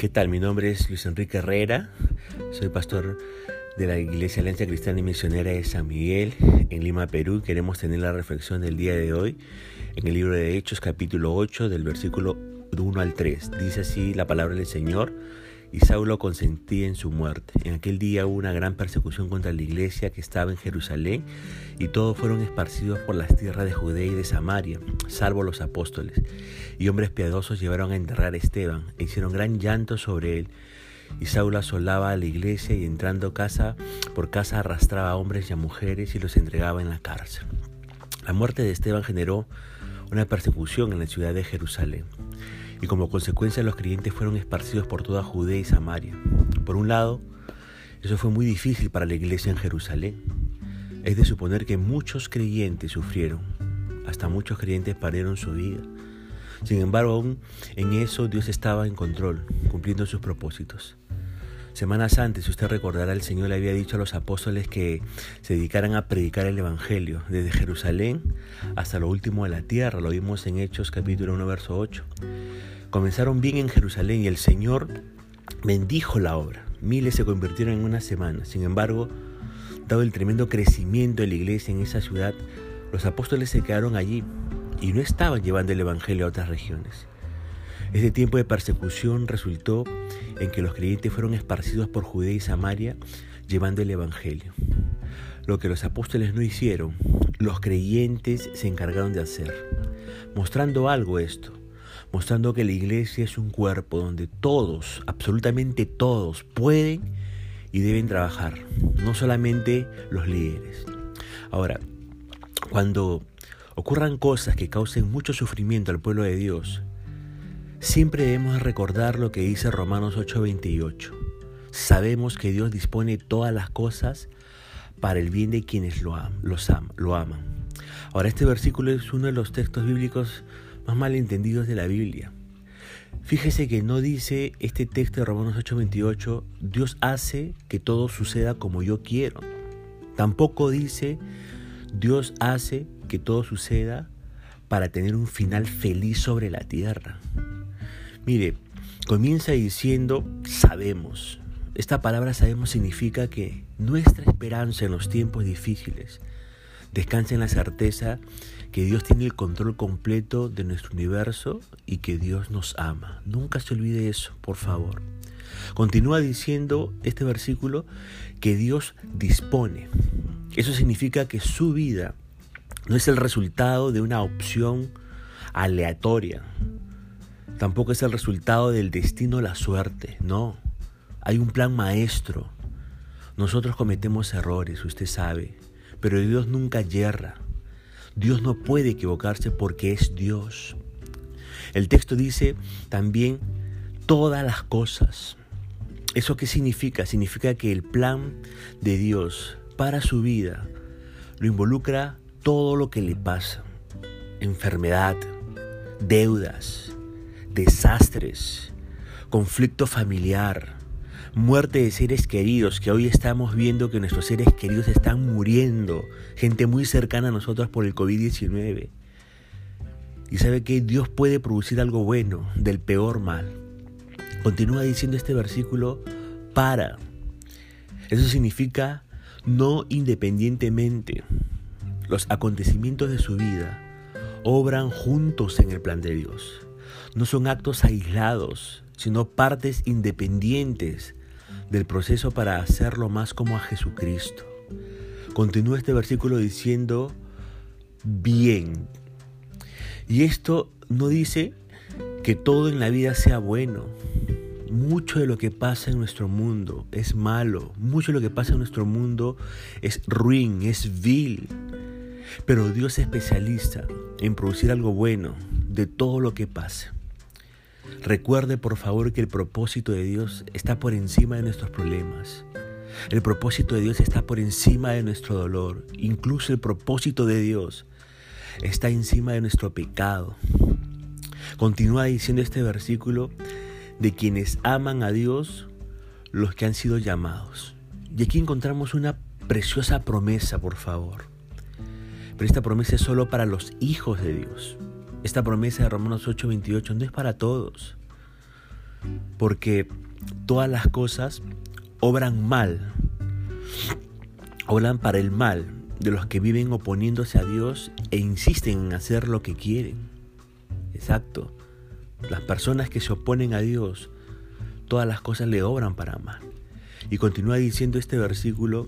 ¿Qué tal? Mi nombre es Luis Enrique Herrera, soy pastor de la Iglesia Alianza Cristiana y Misionera de San Miguel en Lima, Perú. Queremos tener la reflexión del día de hoy en el libro de Hechos capítulo 8 del versículo 1 al 3. Dice así la palabra del Señor y Saulo consentía en su muerte. En aquel día hubo una gran persecución contra la iglesia que estaba en Jerusalén y todos fueron esparcidos por las tierras de Judea y de Samaria, salvo los apóstoles. Y hombres piadosos llevaron a enterrar a Esteban e hicieron gran llanto sobre él. Y Saulo asolaba a la iglesia y entrando casa por casa arrastraba a hombres y a mujeres y los entregaba en la cárcel. La muerte de Esteban generó una persecución en la ciudad de Jerusalén y como consecuencia los creyentes fueron esparcidos por toda Judea y Samaria. Por un lado, eso fue muy difícil para la iglesia en Jerusalén. Es de suponer que muchos creyentes sufrieron, hasta muchos creyentes perdieron su vida. Sin embargo, aún en eso Dios estaba en control, cumpliendo sus propósitos. Semanas antes, usted recordará, el Señor le había dicho a los apóstoles que se dedicaran a predicar el Evangelio, desde Jerusalén hasta lo último de la tierra. Lo vimos en Hechos capítulo 1, verso 8. Comenzaron bien en Jerusalén y el Señor bendijo la obra. Miles se convirtieron en una semana. Sin embargo, dado el tremendo crecimiento de la iglesia en esa ciudad, los apóstoles se quedaron allí y no estaban llevando el Evangelio a otras regiones. Este tiempo de persecución resultó en que los creyentes fueron esparcidos por Judea y Samaria llevando el Evangelio. Lo que los apóstoles no hicieron, los creyentes se encargaron de hacer, mostrando algo esto mostrando que la iglesia es un cuerpo donde todos, absolutamente todos, pueden y deben trabajar, no solamente los líderes. Ahora, cuando ocurran cosas que causen mucho sufrimiento al pueblo de Dios, siempre debemos recordar lo que dice Romanos 8:28. Sabemos que Dios dispone todas las cosas para el bien de quienes lo, los lo aman. Ahora, este versículo es uno de los textos bíblicos más malentendidos de la Biblia. Fíjese que no dice este texto de Romanos 8:28, Dios hace que todo suceda como yo quiero. Tampoco dice, Dios hace que todo suceda para tener un final feliz sobre la tierra. Mire, comienza diciendo, sabemos. Esta palabra sabemos significa que nuestra esperanza en los tiempos difíciles descansa en la certeza que Dios tiene el control completo de nuestro universo y que Dios nos ama. Nunca se olvide eso, por favor. Continúa diciendo este versículo que Dios dispone. Eso significa que su vida no es el resultado de una opción aleatoria. Tampoco es el resultado del destino la suerte. No. Hay un plan maestro. Nosotros cometemos errores, usted sabe, pero Dios nunca yerra. Dios no puede equivocarse porque es Dios. El texto dice también todas las cosas. ¿Eso qué significa? Significa que el plan de Dios para su vida lo involucra todo lo que le pasa. Enfermedad, deudas, desastres, conflicto familiar, muerte de seres queridos, que hoy estamos viendo que nuestros seres queridos están muriendo, gente muy cercana a nosotros por el COVID-19. Y sabe que Dios puede producir algo bueno del peor mal. Continúa diciendo este versículo, para. Eso significa no independientemente. Los acontecimientos de su vida obran juntos en el plan de Dios. No son actos aislados, sino partes independientes del proceso para hacerlo más como a Jesucristo. Continúa este versículo diciendo, bien. Y esto no dice que todo en la vida sea bueno. Mucho de lo que pasa en nuestro mundo es malo. Mucho de lo que pasa en nuestro mundo es ruin, es vil. Pero Dios es especialista en producir algo bueno de todo lo que pasa. Recuerde por favor que el propósito de Dios está por encima de nuestros problemas. El propósito de Dios está por encima de nuestro dolor. Incluso el propósito de Dios está encima de nuestro pecado. Continúa diciendo este versículo de quienes aman a Dios, los que han sido llamados. Y aquí encontramos una preciosa promesa, por favor. Pero esta promesa es solo para los hijos de Dios. Esta promesa de Romanos 8:28 no es para todos. Porque todas las cosas obran mal, obran para el mal de los que viven oponiéndose a Dios e insisten en hacer lo que quieren. Exacto. Las personas que se oponen a Dios, todas las cosas le obran para mal. Y continúa diciendo este versículo,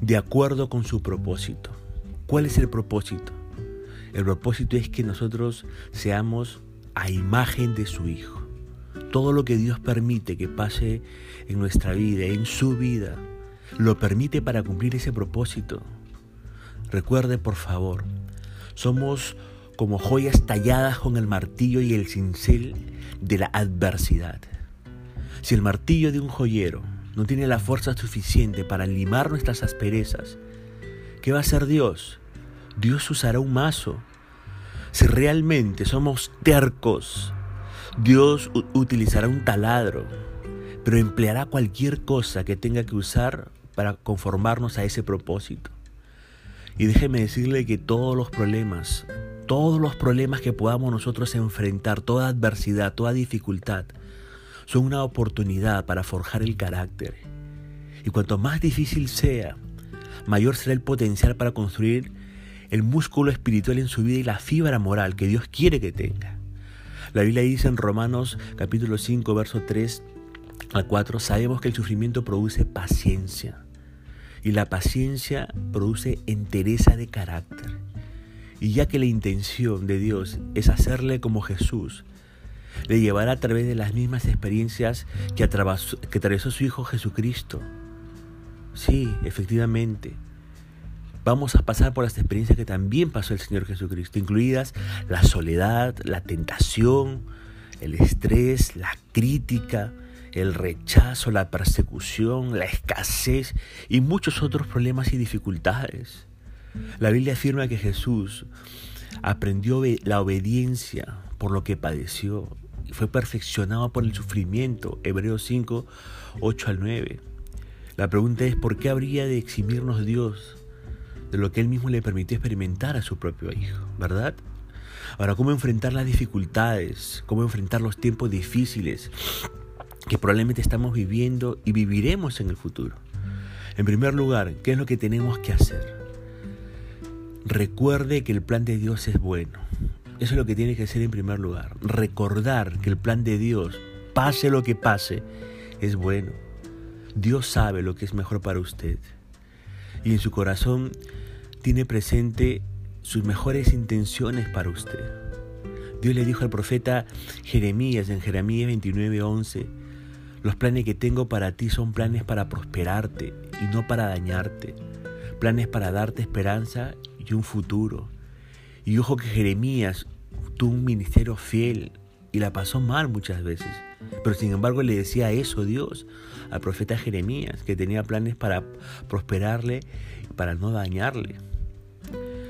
de acuerdo con su propósito. ¿Cuál es el propósito? El propósito es que nosotros seamos a imagen de su Hijo. Todo lo que Dios permite que pase en nuestra vida, en su vida, lo permite para cumplir ese propósito. Recuerde, por favor, somos como joyas talladas con el martillo y el cincel de la adversidad. Si el martillo de un joyero no tiene la fuerza suficiente para limar nuestras asperezas, ¿qué va a hacer Dios? Dios usará un mazo. Si realmente somos tercos, Dios utilizará un taladro, pero empleará cualquier cosa que tenga que usar para conformarnos a ese propósito. Y déjeme decirle que todos los problemas, todos los problemas que podamos nosotros enfrentar, toda adversidad, toda dificultad, son una oportunidad para forjar el carácter. Y cuanto más difícil sea, mayor será el potencial para construir el músculo espiritual en su vida y la fibra moral que Dios quiere que tenga. La Biblia dice en Romanos capítulo 5, verso 3 al 4, sabemos que el sufrimiento produce paciencia y la paciencia produce entereza de carácter. Y ya que la intención de Dios es hacerle como Jesús, le llevará a través de las mismas experiencias que atravesó, que atravesó su Hijo Jesucristo. Sí, efectivamente. Vamos a pasar por las experiencias que también pasó el Señor Jesucristo, incluidas la soledad, la tentación, el estrés, la crítica, el rechazo, la persecución, la escasez y muchos otros problemas y dificultades. La Biblia afirma que Jesús aprendió la obediencia por lo que padeció y fue perfeccionado por el sufrimiento. Hebreos 5, 8 al 9. La pregunta es, ¿por qué habría de eximirnos Dios de lo que Él mismo le permitió experimentar a su propio Hijo? ¿Verdad? Ahora, ¿cómo enfrentar las dificultades? ¿Cómo enfrentar los tiempos difíciles que probablemente estamos viviendo y viviremos en el futuro? En primer lugar, ¿qué es lo que tenemos que hacer? Recuerde que el plan de Dios es bueno. Eso es lo que tiene que hacer en primer lugar. Recordar que el plan de Dios, pase lo que pase, es bueno. Dios sabe lo que es mejor para usted. Y en su corazón tiene presente sus mejores intenciones para usted. Dios le dijo al profeta Jeremías en Jeremías 29:11, los planes que tengo para ti son planes para prosperarte y no para dañarte, planes para darte esperanza y un futuro. Y ojo que Jeremías tuvo un ministerio fiel y la pasó mal muchas veces. Pero sin embargo le decía eso Dios al profeta Jeremías, que tenía planes para prosperarle y para no dañarle.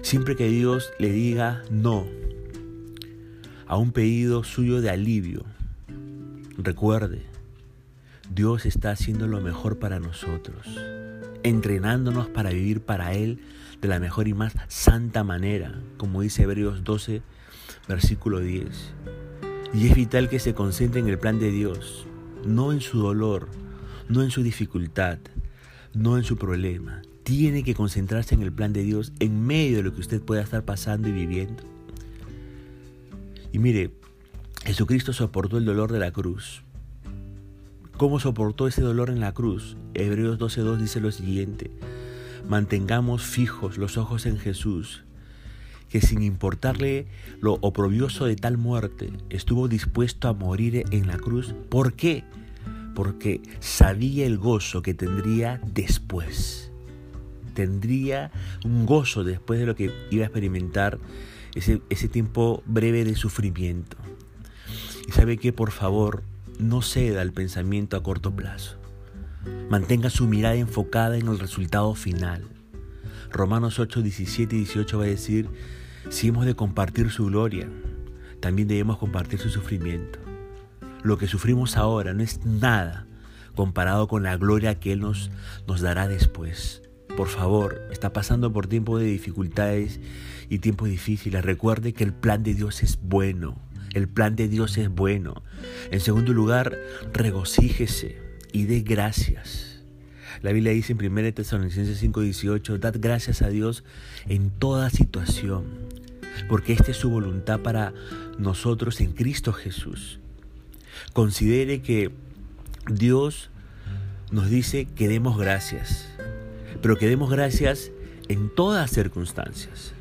Siempre que Dios le diga no a un pedido suyo de alivio, recuerde, Dios está haciendo lo mejor para nosotros, entrenándonos para vivir para Él de la mejor y más santa manera, como dice Hebreos 12, versículo 10. Y es vital que se concentre en el plan de Dios, no en su dolor, no en su dificultad, no en su problema. Tiene que concentrarse en el plan de Dios en medio de lo que usted pueda estar pasando y viviendo. Y mire, Jesucristo soportó el dolor de la cruz. ¿Cómo soportó ese dolor en la cruz? Hebreos 12.2 dice lo siguiente mantengamos fijos los ojos en Jesús, que sin importarle lo oprobioso de tal muerte, estuvo dispuesto a morir en la cruz. ¿Por qué? Porque sabía el gozo que tendría después. Tendría un gozo después de lo que iba a experimentar ese, ese tiempo breve de sufrimiento. Y sabe que por favor no ceda al pensamiento a corto plazo. Mantenga su mirada enfocada en el resultado final. Romanos 8, 17 y 18 va a decir, si hemos de compartir su gloria, también debemos compartir su sufrimiento. Lo que sufrimos ahora no es nada comparado con la gloria que Él nos, nos dará después. Por favor, está pasando por tiempos de dificultades y tiempos difíciles. Recuerde que el plan de Dios es bueno, El plan de Dios es bueno. En segundo lugar, regocíjese y dé gracias. La Biblia dice en 1 Tesalonicenses 5:18, dad gracias a Dios en toda situación, porque esta es su voluntad para nosotros en Cristo Jesús. Considere que Dios nos dice que demos gracias, pero que demos gracias en todas circunstancias.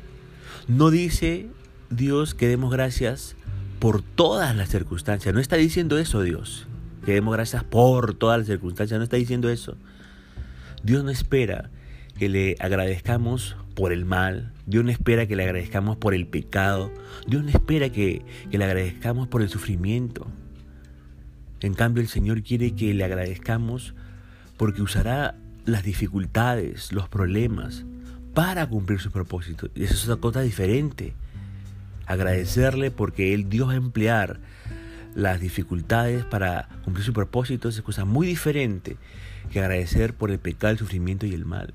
No dice Dios que demos gracias por todas las circunstancias. No está diciendo eso Dios. Que demos gracias por todas las circunstancias. No está diciendo eso. Dios no espera que le agradezcamos por el mal. Dios no espera que le agradezcamos por el pecado. Dios no espera que, que le agradezcamos por el sufrimiento. En cambio, el Señor quiere que le agradezcamos porque usará las dificultades, los problemas, para cumplir su propósito. Y eso es una cosa diferente. Agradecerle porque Él Dios va a emplear las dificultades para cumplir su propósito es cosa muy diferente que agradecer por el pecado, el sufrimiento y el mal.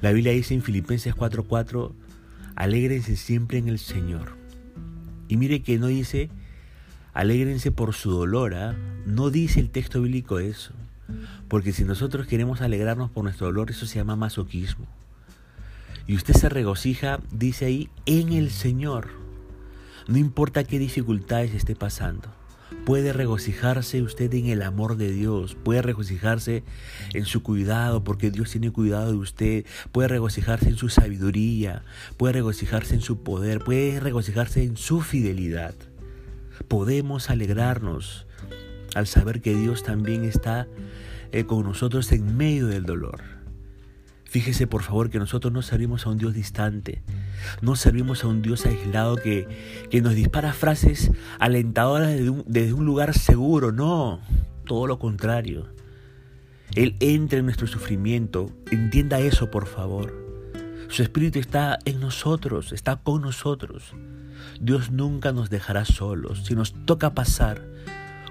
La Biblia dice en Filipenses 4:4, alégrense siempre en el Señor. Y mire que no dice, alégrense por su dolor, ¿ah? no dice el texto bíblico eso. Porque si nosotros queremos alegrarnos por nuestro dolor, eso se llama masoquismo. Y usted se regocija, dice ahí, en el Señor. No importa qué dificultades esté pasando. Puede regocijarse usted en el amor de Dios, puede regocijarse en su cuidado, porque Dios tiene cuidado de usted, puede regocijarse en su sabiduría, puede regocijarse en su poder, puede regocijarse en su fidelidad. Podemos alegrarnos al saber que Dios también está eh, con nosotros en medio del dolor. Fíjese por favor que nosotros no servimos a un Dios distante, no servimos a un Dios aislado que, que nos dispara frases alentadoras un, desde un lugar seguro, no, todo lo contrario. Él entra en nuestro sufrimiento, entienda eso por favor. Su Espíritu está en nosotros, está con nosotros. Dios nunca nos dejará solos. Si nos toca pasar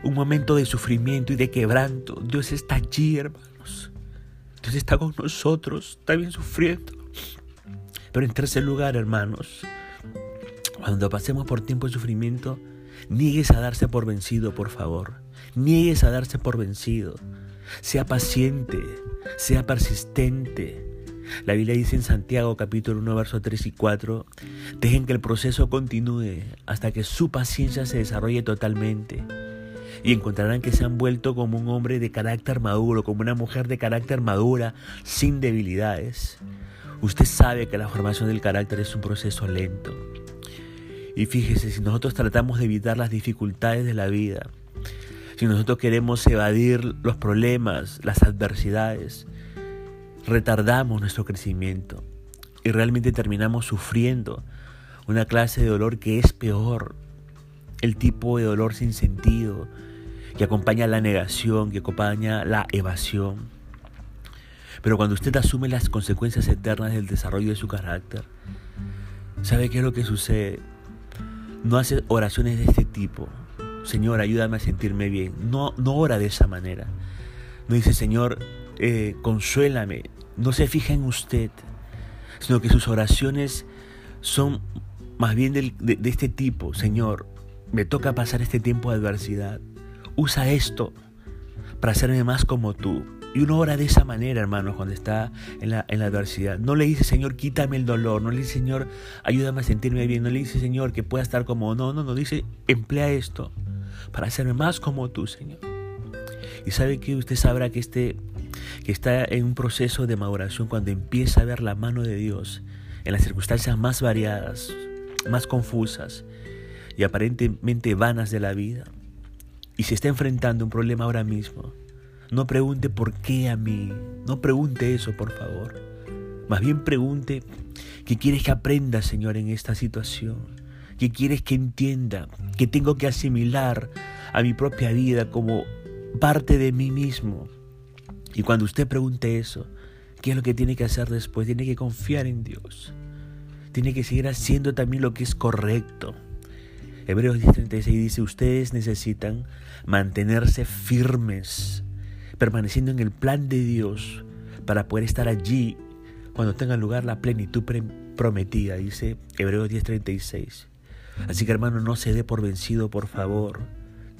un momento de sufrimiento y de quebranto, Dios está allí, hermanos. Dios está con nosotros, está bien sufriendo. Pero en tercer lugar, hermanos, cuando pasemos por tiempo de sufrimiento, niegues a darse por vencido, por favor. Niegues a darse por vencido. Sea paciente, sea persistente. La Biblia dice en Santiago capítulo 1, versos 3 y 4, dejen que el proceso continúe hasta que su paciencia se desarrolle totalmente y encontrarán que se han vuelto como un hombre de carácter maduro, como una mujer de carácter madura, sin debilidades. Usted sabe que la formación del carácter es un proceso lento. Y fíjese, si nosotros tratamos de evitar las dificultades de la vida, si nosotros queremos evadir los problemas, las adversidades, retardamos nuestro crecimiento y realmente terminamos sufriendo una clase de dolor que es peor, el tipo de dolor sin sentido, que acompaña la negación, que acompaña la evasión. Pero cuando usted asume las consecuencias eternas del desarrollo de su carácter, ¿sabe qué es lo que sucede? No hace oraciones de este tipo. Señor, ayúdame a sentirme bien. No, no ora de esa manera. No dice, Señor, eh, consuélame. No se fija en usted, sino que sus oraciones son más bien de, de este tipo. Señor, me toca pasar este tiempo de adversidad. Usa esto para hacerme más como tú. Y uno ora de esa manera, hermano, cuando está en la, en la, adversidad. No le dice, Señor, quítame el dolor. No le dice, Señor, ayúdame a sentirme bien. No le dice, Señor, que pueda estar como... No, no, no. Dice, emplea esto para hacerme más como tú, Señor. Y sabe que usted sabrá que, este, que está en un proceso de maduración cuando empieza a ver la mano de Dios en las circunstancias más variadas, más confusas y aparentemente vanas de la vida. Y si está enfrentando un problema ahora mismo, no pregunte por qué a mí. No pregunte eso, por favor. Más bien pregunte qué quieres que aprenda, Señor, en esta situación. ¿Qué quieres que entienda? ¿Qué tengo que asimilar a mi propia vida como parte de mí mismo? Y cuando usted pregunte eso, ¿qué es lo que tiene que hacer después? Tiene que confiar en Dios. Tiene que seguir haciendo también lo que es correcto. Hebreos 10:36 dice, ustedes necesitan mantenerse firmes, permaneciendo en el plan de Dios para poder estar allí cuando tenga lugar la plenitud prometida, dice Hebreos 10:36. Así que hermano, no se dé por vencido, por favor.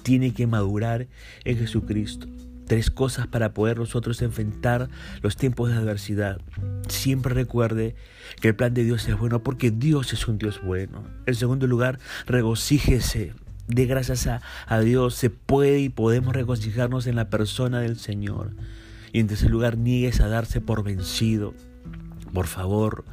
Tiene que madurar en Jesucristo. Tres cosas para poder nosotros enfrentar los tiempos de adversidad. Siempre recuerde que el plan de Dios es bueno porque Dios es un Dios bueno. En segundo lugar, regocíjese. De gracias a, a Dios se puede y podemos regocijarnos en la persona del Señor. Y en tercer lugar, niegues a darse por vencido. Por favor,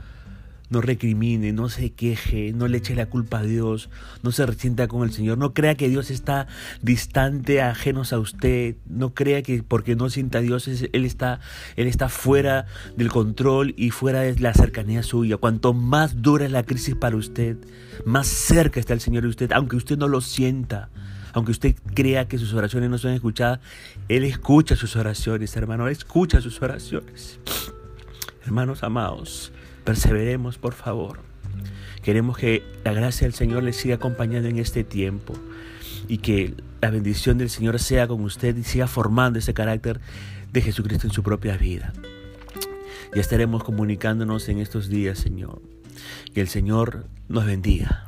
no recrimine, no se queje, no le eche la culpa a Dios, no se resienta con el Señor, no crea que Dios está distante, ajenos a usted, no crea que porque no sienta a Dios él está él está fuera del control y fuera de la cercanía suya. Cuanto más dura la crisis para usted, más cerca está el Señor de usted, aunque usted no lo sienta. Aunque usted crea que sus oraciones no son escuchadas, Él escucha sus oraciones, hermano, escucha sus oraciones. Hermanos amados, Perseveremos, por favor. Queremos que la gracia del Señor le siga acompañando en este tiempo y que la bendición del Señor sea con usted y siga formando ese carácter de Jesucristo en su propia vida. Ya estaremos comunicándonos en estos días, Señor. Que el Señor nos bendiga.